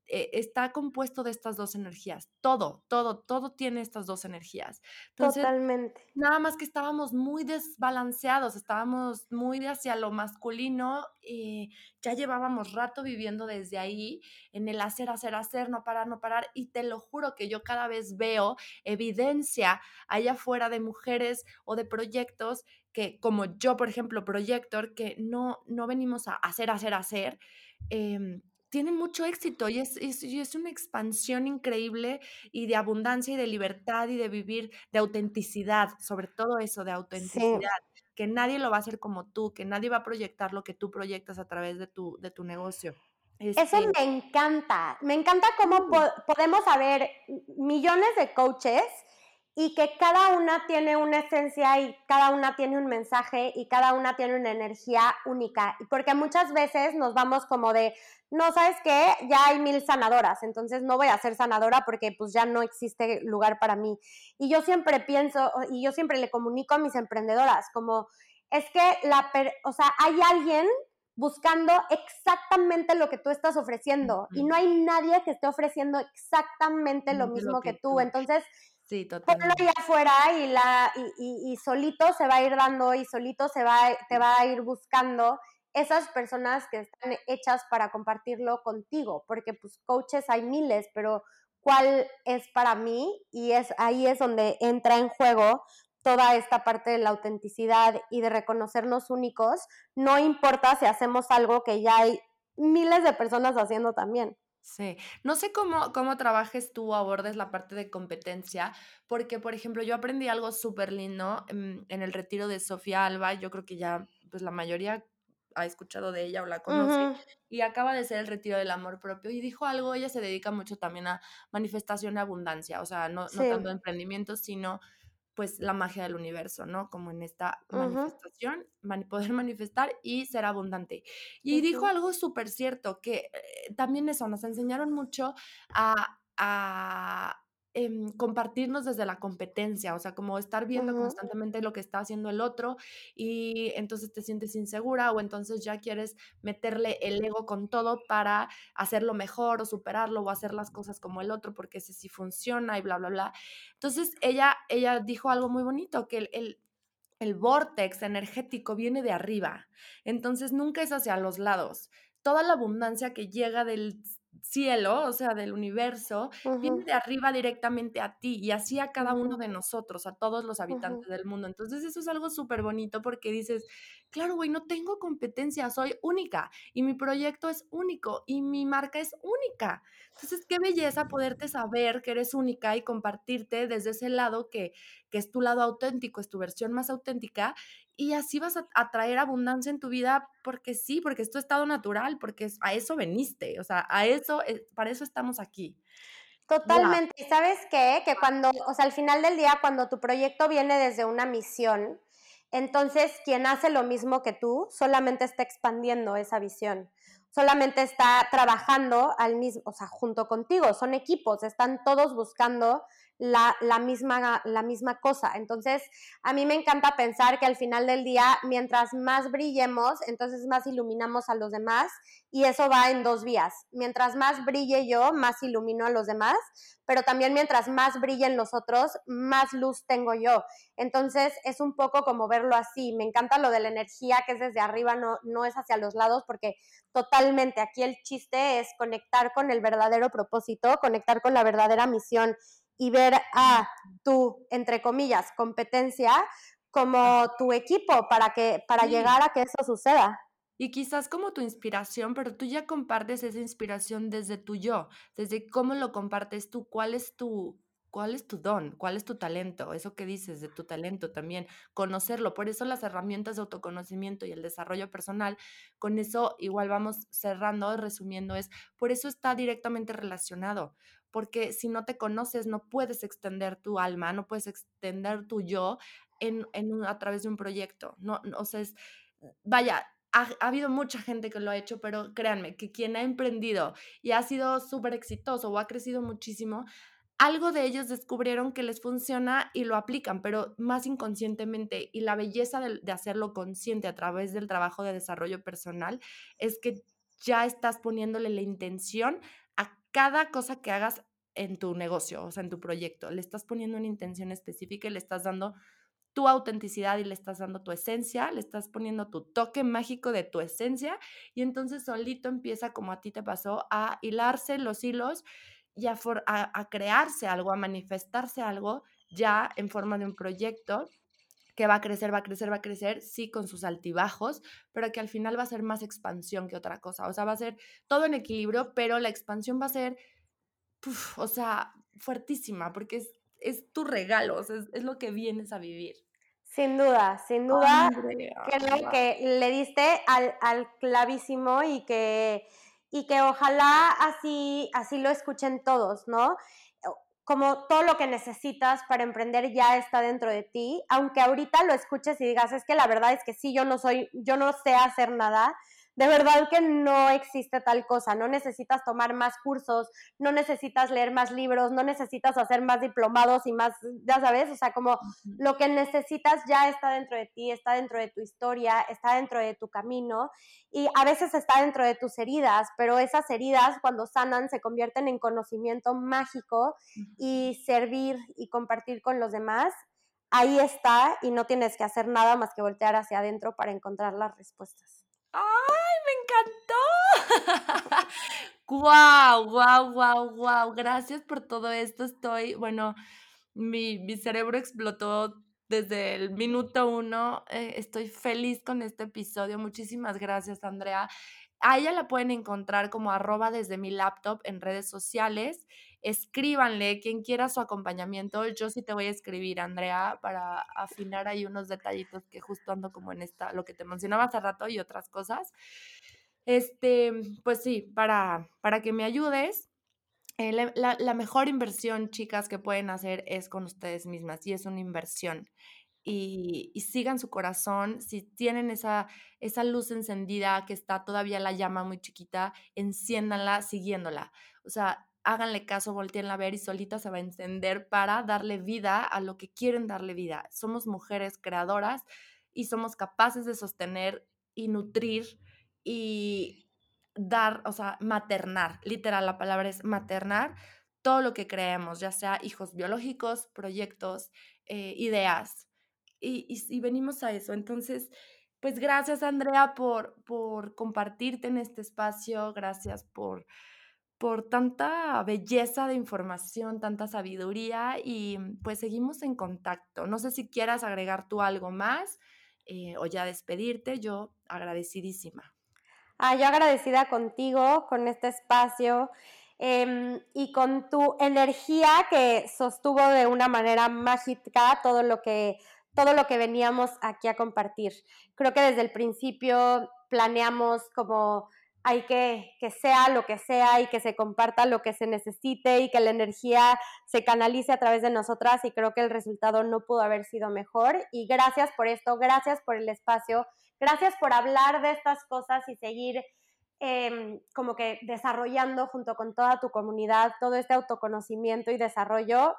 eh, está compuesto de estas dos energías. Todo, todo, todo tiene estas dos energías. Totalmente. Nada más que estábamos muy desbalanceados, estábamos muy hacia lo masculino y ya llevábamos rato viviendo desde ahí en el hacer, hacer, hacer, no parar, no parar. Y te lo juro que yo cada vez veo evidencia allá afuera de mujeres o de proyectos que, como yo, por ejemplo, Proyector, que no, no venimos a hacer, hacer, hacer. Eh, tienen mucho éxito y es, es, una expansión increíble y de abundancia y de libertad y de vivir de autenticidad, sobre todo eso, de autenticidad, que nadie lo va a hacer como tú, que nadie va a proyectar lo que tú proyectas a través de tu, de tu negocio. Eso este me encanta, me encanta cómo podemos haber millones de coaches y que cada una tiene una esencia y cada una tiene un mensaje y cada una tiene una energía única. Porque muchas veces nos vamos como de, no, ¿sabes qué? Ya hay mil sanadoras, entonces no voy a ser sanadora porque pues ya no existe lugar para mí. Y yo siempre pienso, y yo siempre le comunico a mis emprendedoras, como, es que la, o sea, hay alguien buscando exactamente lo que tú estás ofreciendo y no hay nadie que esté ofreciendo exactamente lo mismo que, tú. Entonces, Sí, totalmente. allá afuera y, la, y, y, solito se va a ir dando y solito se va, te va a ir buscando esas personas que están hechas para compartirlo contigo, porque pues coaches hay miles, pero ¿cuál es para mí? Y es ahí es donde entra en juego toda esta parte de la autenticidad y de reconocernos únicos, no importa si hacemos algo que ya hay miles de personas haciendo también. Sí, no sé cómo, cómo trabajes tú o abordes la parte de competencia, porque, por ejemplo, yo aprendí algo súper lindo en, el retiro de Sofía Alba, yo creo que ya, pues la mayoría ha escuchado de ella o la conoce, y acaba de ser el retiro del amor propio, y dijo algo, ella se dedica mucho también a manifestación de abundancia, o sea, no, no tanto emprendimiento, sino pues la magia del universo, ¿no? Como en esta manifestación, poder manifestar y ser abundante. Y dijo algo súper cierto, que eh, también eso, nos enseñaron mucho a, a Em, compartirnos desde la competencia, o sea, como estar viendo constantemente lo que está haciendo el otro y entonces te sientes insegura o entonces ya quieres meterle el ego con todo para hacerlo mejor o superarlo o hacer las cosas como el otro porque ese sí funciona y bla, bla, bla. Entonces ella, ella dijo algo muy bonito, que el, el el vortex energético viene de arriba, entonces nunca es hacia los lados. Toda la abundancia que llega del cielo, o sea, del universo, viene de arriba directamente a ti y así a cada uno de nosotros, a todos los habitantes del mundo. Entonces eso es algo súper bonito porque dices, claro, güey, no tengo competencia, soy única y mi proyecto es único y mi marca es única. Entonces, qué belleza poderte saber que eres única y compartirte desde ese lado que, que es tu lado auténtico, es tu versión más auténtica y así vas a, traer abundancia en tu vida porque sí, porque es tu estado natural, porque a eso veniste, o sea, a eso, eh, para eso estamos aquí. Totalmente. ¿Y sabes qué? Que cuando, o sea, al final del día, cuando tu proyecto viene desde una misión, entonces quien hace lo mismo que tú solamente está expandiendo esa visión solamente está trabajando al mismo, o sea, junto contigo, son equipos, están todos buscando la, misma, la misma cosa. Entonces, a mí me encanta pensar que al final del día, mientras más brillemos, entonces más iluminamos a los demás y eso va en dos vías. Mientras más brille yo, más ilumino a los demás, pero también mientras más brillen los otros, más luz tengo yo. Entonces, es un poco como verlo así. Me encanta lo de la energía que es desde arriba, no, no es hacia los lados, porque totalmente aquí el chiste es conectar con el verdadero propósito, conectar con la verdadera misión y ver a tu, entre comillas, competencia como tu equipo para, que, para llegar a que eso suceda. Y quizás como tu inspiración, pero tú ya compartes esa inspiración desde tu yo, desde cómo lo compartes tú, cuál es tu, cuál es tu don, cuál es tu talento, eso que dices de tu talento también, conocerlo. Por eso las herramientas de autoconocimiento y el desarrollo personal, con eso igual vamos cerrando, resumiendo, es, por eso está directamente relacionado, porque si no te conoces no puedes extender tu alma, no puedes extender tu yo en, a través de un proyecto. No, o sea, es, vaya, ha, habido mucha gente que lo ha hecho, pero créanme que quien ha emprendido y ha sido súper exitoso o ha crecido muchísimo, algo de ellos descubrieron que les funciona y lo aplican, pero más inconscientemente. Y la belleza de, de, hacerlo consciente a través del trabajo de desarrollo personal es que ya estás poniéndole la intención cada cosa que hagas en tu negocio, o sea, en tu proyecto. Le estás poniendo una intención específica y le estás dando tu autenticidad y le estás dando tu esencia, le estás poniendo tu toque mágico de tu esencia y entonces solito empieza como a ti te pasó a hilarse los hilos y a, a, crearse algo, a manifestarse algo ya en forma de un proyecto que va a crecer, va a crecer, va a crecer, sí, con sus altibajos, pero que al final va a ser más expansión que otra cosa. O sea, va a ser todo en equilibrio, pero la expansión va a ser, o sea, fuertísima, porque es, es tu regalo, es, es, lo que vienes a vivir. Sin duda, sin duda, creo que le diste al, al, clavísimo y que, y que ojalá así, así lo escuchen todos, ¿no? Como todo lo que necesitas para emprender ya está dentro de ti, aunque ahorita lo escuches y digas, es que la verdad es que sí, yo no soy, yo no sé hacer nada, de verdad que no existe tal cosa, no necesitas tomar más cursos, no necesitas leer más libros, no necesitas hacer más diplomados y más, ya sabes, o sea, como lo que necesitas ya está dentro de ti, está dentro de tu historia, está dentro de tu camino y a veces está dentro de tus heridas, pero esas heridas cuando sanan se convierten en conocimiento mágico y servir y compartir con los demás ahí está y no tienes que hacer nada más que voltear hacia adentro para encontrar las respuestas. ¡Ay, me encantó! ¡Guau, guau, guau, guau! Gracias por todo esto. Estoy, bueno, mi, mi cerebro explotó desde el minuto uno. Eh, estoy feliz con este episodio. Muchísimas gracias, Andrea. A ella la pueden encontrar como arroba desde mi laptop en redes sociales escríbanle, quien quiera su acompañamiento. Yo sí te voy a escribir, Andrea, para afinar ahí unos detallitos que justo ando como en esta, lo que te mencionaba hace rato y otras cosas. Este, pues sí, para, para que me ayudes. Eh, la, mejor inversión, chicas, que pueden hacer es con ustedes mismas y es una inversión. Y, y, sigan su corazón. Si tienen esa, esa luz encendida que está todavía la llama muy chiquita, enciéndanla siguiéndola. O sea, háganle caso, volteen a ver y solita se va a encender para darle vida a lo que quieren darle vida. Somos mujeres creadoras y somos capaces de sostener y nutrir y dar, o sea, maternar, literal, la palabra es maternar todo lo que creemos, ya sea hijos biológicos, proyectos, eh, ideas. Y, y, venimos a eso. Entonces, pues gracias Andrea por, por compartirte en este espacio, gracias por por tanta belleza de información, tanta sabiduría y mm, pues seguimos en contacto. No sé si quieras agregar tú algo más eh, o ya despedirte, yo agradecidísima. Ah, yo agradecida contigo, con este espacio em, y con tu energía que sostuvo de una manera mágica todo lo que todo lo que veníamos aquí a compartir. Creo que desde el principio planeamos como hay que que sea lo que sea y que se comparta lo que se necesite y que la energía se canalice a través de nosotras y creo que el resultado no pudo haber sido mejor y gracias por esto, gracias por el espacio, gracias por hablar de estas cosas y seguir em, como que desarrollando junto con toda tu comunidad todo este autoconocimiento y desarrollo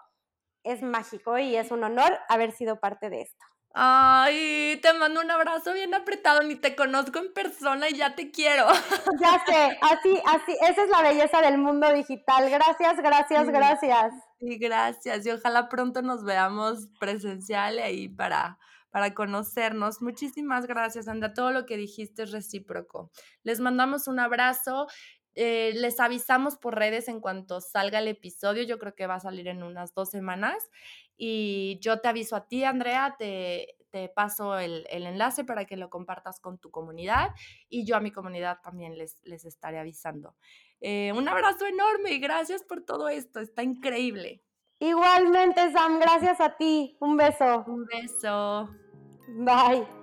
es mágico y es un honor haber sido parte de esto. Ay, te mando un abrazo bien apretado, ni te conozco en persona y ya te quiero. Ya sé, así, así, esa es la belleza del mundo digital. Gracias, gracias, gracias. Sí, gracias. Y ojalá pronto nos veamos presencial ahí para, para conocernos. Muchísimas gracias, Anda. Todo lo que dijiste es recíproco. Les mandamos un abrazo. Eh, les avisamos por redes en cuanto salga el episodio. Yo creo que va a salir en unas dos semanas. Y yo te aviso a ti, Andrea, te, te paso el, el, enlace para que lo compartas con tu comunidad y yo a mi comunidad también les, les estaré avisando. Eh, un abrazo enorme y gracias por todo esto, está increíble. Igualmente, Sam, gracias a ti. Un beso. Un beso. Bye.